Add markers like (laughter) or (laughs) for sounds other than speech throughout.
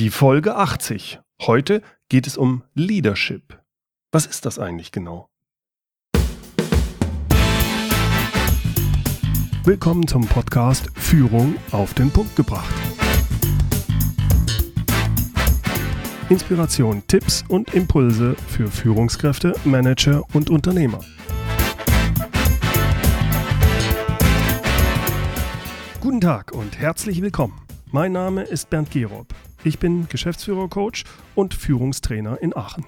Die Folge 80. Heute geht es um Leadership. Was ist das eigentlich genau? Willkommen zum Podcast Führung auf den Punkt gebracht. Inspiration, Tipps und Impulse für Führungskräfte, Manager und Unternehmer. Guten Tag und herzlich willkommen. Mein Name ist Bernd Gerob. Ich bin Geschäftsführer-Coach und Führungstrainer in Aachen.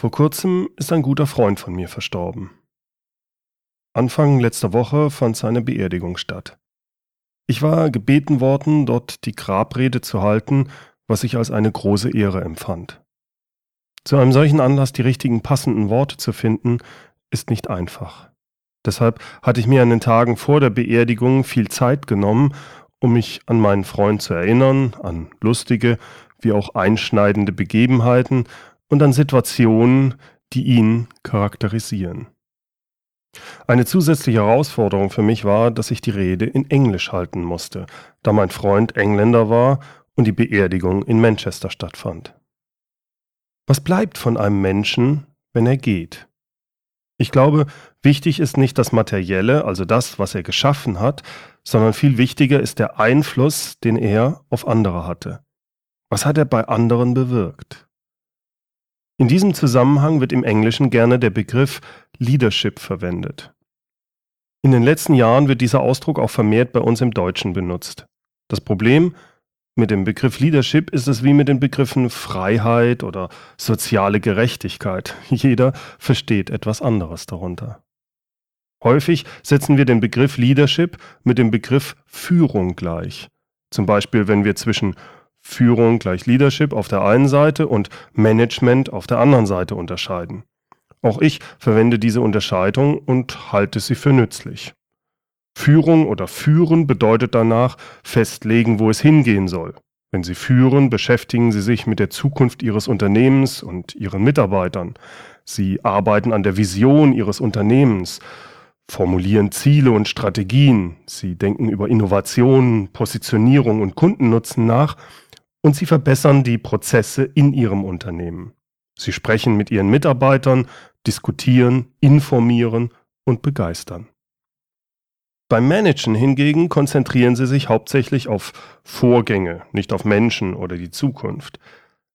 Vor kurzem ist ein guter Freund von mir verstorben. Anfang letzter Woche fand seine Beerdigung statt. Ich war gebeten worden, dort die Grabrede zu halten, was ich als eine große Ehre empfand. Zu einem solchen Anlass die richtigen passenden Worte zu finden, ist nicht einfach. Deshalb hatte ich mir an den Tagen vor der Beerdigung viel Zeit genommen um mich an meinen Freund zu erinnern, an lustige wie auch einschneidende Begebenheiten und an Situationen, die ihn charakterisieren. Eine zusätzliche Herausforderung für mich war, dass ich die Rede in Englisch halten musste, da mein Freund Engländer war und die Beerdigung in Manchester stattfand. Was bleibt von einem Menschen, wenn er geht? Ich glaube, wichtig ist nicht das Materielle, also das, was er geschaffen hat, sondern viel wichtiger ist der Einfluss, den er auf andere hatte. Was hat er bei anderen bewirkt? In diesem Zusammenhang wird im Englischen gerne der Begriff Leadership verwendet. In den letzten Jahren wird dieser Ausdruck auch vermehrt bei uns im Deutschen benutzt. Das Problem mit dem Begriff Leadership ist es wie mit den Begriffen Freiheit oder soziale Gerechtigkeit. (laughs) Jeder versteht etwas anderes darunter. Häufig setzen wir den Begriff Leadership mit dem Begriff Führung gleich. Zum Beispiel, wenn wir zwischen Führung gleich Leadership auf der einen Seite und Management auf der anderen Seite unterscheiden. Auch ich verwende diese Unterscheidung und halte sie für nützlich. Führung oder führen bedeutet danach festlegen, wo es hingehen soll. Wenn Sie führen, beschäftigen Sie sich mit der Zukunft Ihres Unternehmens und Ihren Mitarbeitern. Sie arbeiten an der Vision Ihres Unternehmens, formulieren Ziele und Strategien, Sie denken über Innovation, Positionierung und Kundennutzen nach und Sie verbessern die Prozesse in Ihrem Unternehmen. Sie sprechen mit Ihren Mitarbeitern, diskutieren, informieren und begeistern. Beim Managen hingegen konzentrieren sie sich hauptsächlich auf Vorgänge, nicht auf Menschen oder die Zukunft.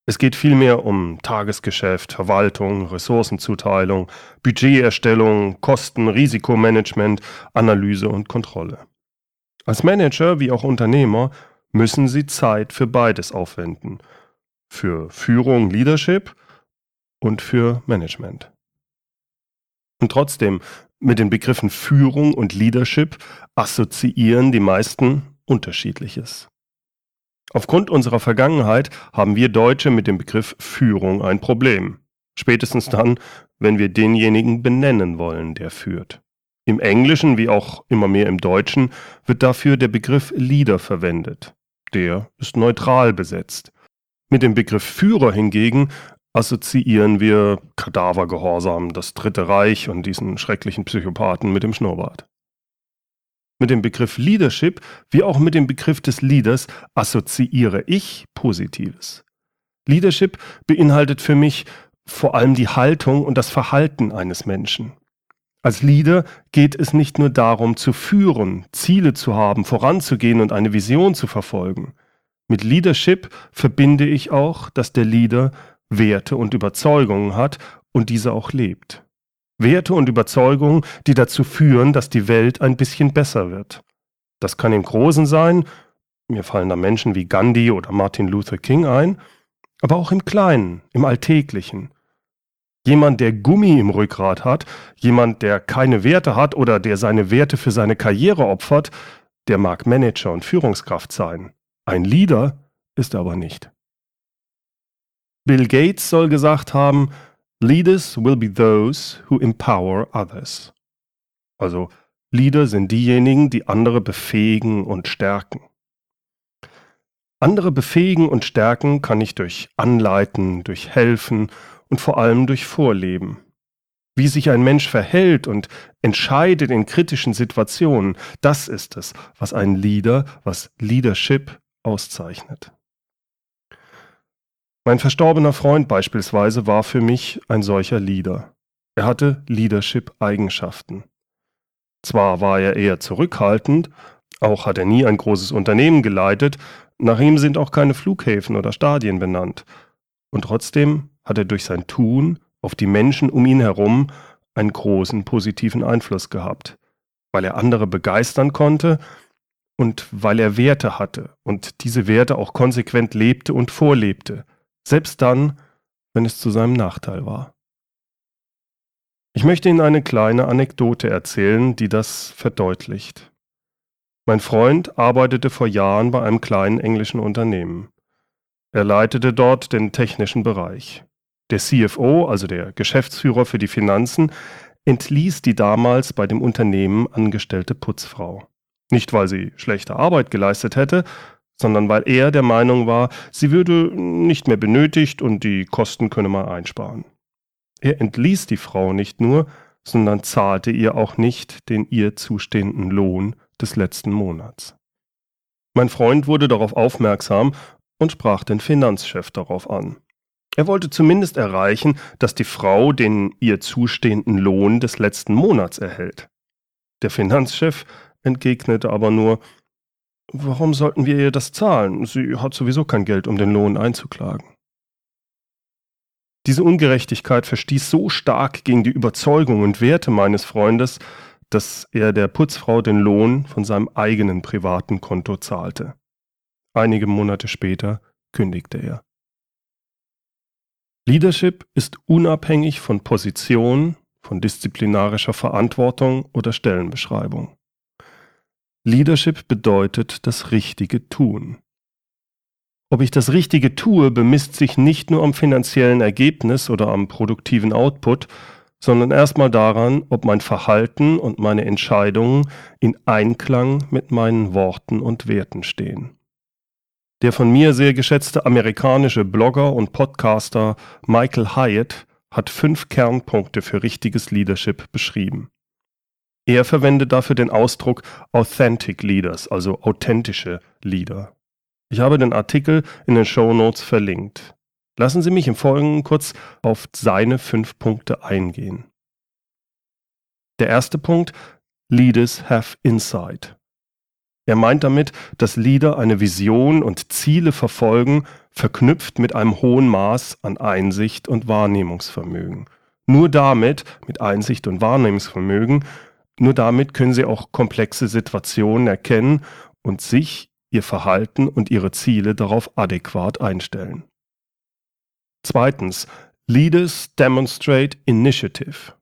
Es geht vielmehr um Tagesgeschäft, Verwaltung, Ressourcenzuteilung, Budgeterstellung, Kosten, Risikomanagement, Analyse und Kontrolle. Als Manager wie auch Unternehmer müssen sie Zeit für beides aufwenden. Für Führung, Leadership und für Management. Und trotzdem mit den Begriffen Führung und Leadership assoziieren die meisten Unterschiedliches. Aufgrund unserer Vergangenheit haben wir Deutsche mit dem Begriff Führung ein Problem. Spätestens dann, wenn wir denjenigen benennen wollen, der führt. Im Englischen wie auch immer mehr im Deutschen wird dafür der Begriff Leader verwendet. Der ist neutral besetzt. Mit dem Begriff Führer hingegen assoziieren wir Kadavergehorsam, das Dritte Reich und diesen schrecklichen Psychopathen mit dem Schnurrbart. Mit dem Begriff Leadership wie auch mit dem Begriff des Leaders assoziiere ich Positives. Leadership beinhaltet für mich vor allem die Haltung und das Verhalten eines Menschen. Als Leader geht es nicht nur darum zu führen, Ziele zu haben, voranzugehen und eine Vision zu verfolgen. Mit Leadership verbinde ich auch, dass der Leader Werte und Überzeugungen hat und diese auch lebt. Werte und Überzeugungen, die dazu führen, dass die Welt ein bisschen besser wird. Das kann im Großen sein, mir fallen da Menschen wie Gandhi oder Martin Luther King ein, aber auch im Kleinen, im Alltäglichen. Jemand, der Gummi im Rückgrat hat, jemand, der keine Werte hat oder der seine Werte für seine Karriere opfert, der mag Manager und Führungskraft sein. Ein Leader ist er aber nicht. Bill Gates soll gesagt haben, Leaders will be those who empower others. Also Leader sind diejenigen, die andere befähigen und stärken. Andere befähigen und stärken kann ich durch Anleiten, durch Helfen und vor allem durch Vorleben. Wie sich ein Mensch verhält und entscheidet in kritischen Situationen, das ist es, was ein Leader, was Leadership auszeichnet. Mein verstorbener Freund beispielsweise war für mich ein solcher Leader. Er hatte Leadership-Eigenschaften. Zwar war er eher zurückhaltend, auch hat er nie ein großes Unternehmen geleitet, nach ihm sind auch keine Flughäfen oder Stadien benannt, und trotzdem hat er durch sein Tun auf die Menschen um ihn herum einen großen positiven Einfluss gehabt, weil er andere begeistern konnte und weil er Werte hatte und diese Werte auch konsequent lebte und vorlebte, selbst dann, wenn es zu seinem Nachteil war. Ich möchte Ihnen eine kleine Anekdote erzählen, die das verdeutlicht. Mein Freund arbeitete vor Jahren bei einem kleinen englischen Unternehmen. Er leitete dort den technischen Bereich. Der CFO, also der Geschäftsführer für die Finanzen, entließ die damals bei dem Unternehmen angestellte Putzfrau. Nicht, weil sie schlechte Arbeit geleistet hätte, sondern weil er der Meinung war, sie würde nicht mehr benötigt und die Kosten könne man einsparen. Er entließ die Frau nicht nur, sondern zahlte ihr auch nicht den ihr zustehenden Lohn des letzten Monats. Mein Freund wurde darauf aufmerksam und sprach den Finanzchef darauf an. Er wollte zumindest erreichen, dass die Frau den ihr zustehenden Lohn des letzten Monats erhält. Der Finanzchef entgegnete aber nur, warum sollten wir ihr das zahlen? Sie hat sowieso kein Geld, um den Lohn einzuklagen. Diese Ungerechtigkeit verstieß so stark gegen die Überzeugung und Werte meines Freundes, dass er der Putzfrau den Lohn von seinem eigenen privaten Konto zahlte. Einige Monate später kündigte er. Leadership ist unabhängig von Position, von disziplinarischer Verantwortung oder Stellenbeschreibung. Leadership bedeutet das richtige Tun. Ob ich das Richtige tue, bemisst sich nicht nur am finanziellen Ergebnis oder am produktiven Output, sondern erstmal daran, ob mein Verhalten und meine Entscheidungen in Einklang mit meinen Worten und Werten stehen. Der von mir sehr geschätzte amerikanische Blogger und Podcaster Michael Hyatt hat fünf Kernpunkte für richtiges Leadership beschrieben. Er verwendet dafür den Ausdruck Authentic Leaders, also authentische Leader. Ich habe den Artikel in den Show Notes verlinkt. Lassen Sie mich im Folgenden kurz auf seine fünf Punkte eingehen. Der erste Punkt, Leaders have insight. Er meint damit, dass Leader eine Vision und Ziele verfolgen, verknüpft mit einem hohen Maß an Einsicht und Wahrnehmungsvermögen. Nur damit, mit Einsicht und Wahrnehmungsvermögen, nur damit können sie auch komplexe Situationen erkennen und sich, ihr Verhalten und ihre Ziele darauf adäquat einstellen. Zweitens, Leaders demonstrate initiative.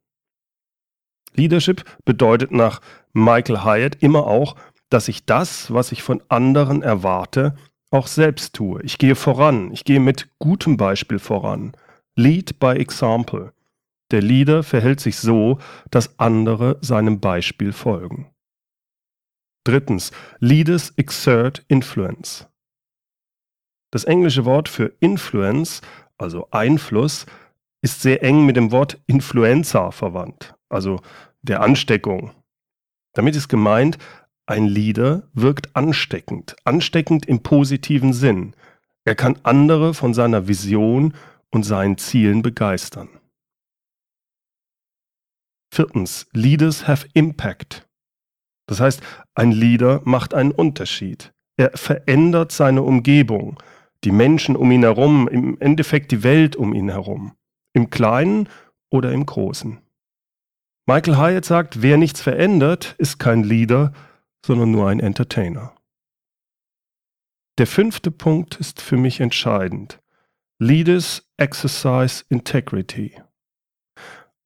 Leadership bedeutet nach Michael Hyatt immer auch, dass ich das, was ich von anderen erwarte, auch selbst tue. Ich gehe voran, ich gehe mit gutem Beispiel voran. Lead by example. Der Leader verhält sich so, dass andere seinem Beispiel folgen. Drittens, Leaders exert influence. Das englische Wort für Influence, also Einfluss, ist sehr eng mit dem Wort Influenza verwandt, also der Ansteckung. Damit ist gemeint, ein Leader wirkt ansteckend, ansteckend im positiven Sinn. Er kann andere von seiner Vision und seinen Zielen begeistern. Viertens, Leaders have impact. Das heißt, ein Leader macht einen Unterschied. Er verändert seine Umgebung, die Menschen um ihn herum, im Endeffekt die Welt um ihn herum, im Kleinen oder im Großen. Michael Hyatt sagt, wer nichts verändert, ist kein Leader, sondern nur ein Entertainer. Der fünfte Punkt ist für mich entscheidend. Leaders exercise integrity.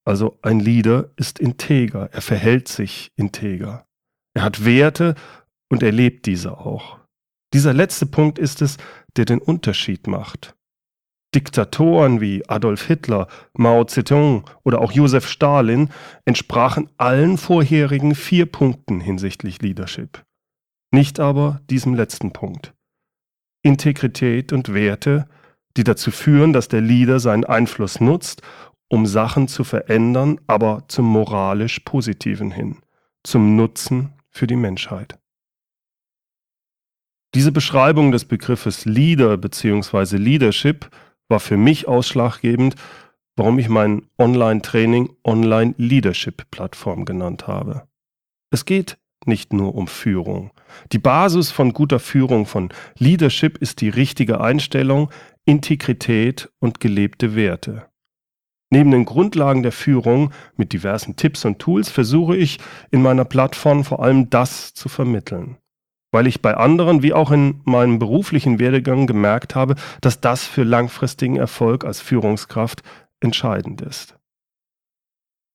Also ein Leader ist integer, er verhält sich integer. Er hat Werte und er lebt diese auch. Dieser letzte Punkt ist es, der den Unterschied macht. Diktatoren wie Adolf Hitler, Mao Zedong oder auch Josef Stalin entsprachen allen vorherigen vier Punkten hinsichtlich Leadership. Nicht aber diesem letzten Punkt. Integrität und Werte, die dazu führen, dass der Leader seinen Einfluss nutzt um Sachen zu verändern, aber zum moralisch Positiven hin, zum Nutzen für die Menschheit. Diese Beschreibung des Begriffes Leader bzw. Leadership war für mich ausschlaggebend, warum ich mein Online-Training Online Leadership Plattform genannt habe. Es geht nicht nur um Führung. Die Basis von guter Führung, von Leadership ist die richtige Einstellung, Integrität und gelebte Werte. Neben den Grundlagen der Führung mit diversen Tipps und Tools versuche ich in meiner Plattform vor allem das zu vermitteln weil ich bei anderen wie auch in meinem beruflichen Werdegang gemerkt habe, dass das für langfristigen Erfolg als Führungskraft entscheidend ist.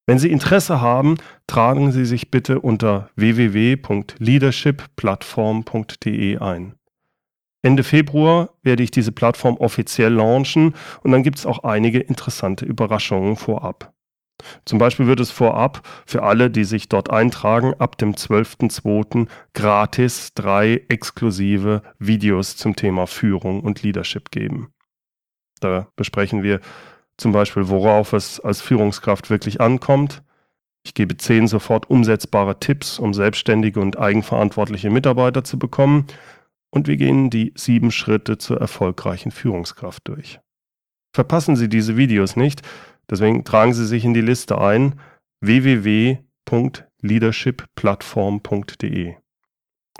Wenn Sie Interesse haben, tragen Sie sich bitte unter www.leadershipplattform.de ein. Ende Februar werde ich diese Plattform offiziell launchen und dann gibt es auch einige interessante Überraschungen vorab. Zum Beispiel wird es vorab für alle, die sich dort eintragen, ab dem 12.02. gratis drei exklusive Videos zum Thema Führung und Leadership geben. Da besprechen wir zum Beispiel, worauf es als Führungskraft wirklich ankommt. Ich gebe zehn sofort umsetzbare Tipps, um selbstständige und eigenverantwortliche Mitarbeiter zu bekommen. Und wir gehen die sieben Schritte zur erfolgreichen Führungskraft durch. Verpassen Sie diese Videos nicht, Deswegen tragen Sie sich in die Liste ein www.leadershipplattform.de.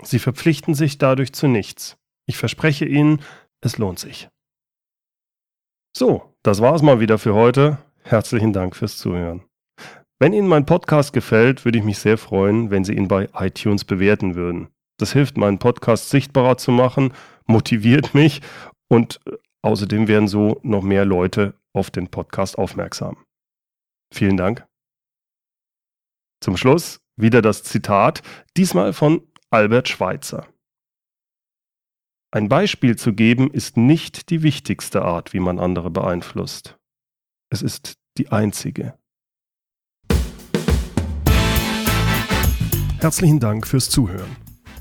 Sie verpflichten sich dadurch zu nichts. Ich verspreche Ihnen, es lohnt sich. So, das war's mal wieder für heute. Herzlichen Dank fürs Zuhören. Wenn Ihnen mein Podcast gefällt, würde ich mich sehr freuen, wenn Sie ihn bei iTunes bewerten würden. Das hilft, meinen Podcast sichtbarer zu machen, motiviert mich und äh, außerdem werden so noch mehr Leute auf den Podcast aufmerksam. Vielen Dank. Zum Schluss wieder das Zitat, diesmal von Albert Schweitzer. Ein Beispiel zu geben ist nicht die wichtigste Art, wie man andere beeinflusst. Es ist die einzige. Herzlichen Dank fürs Zuhören.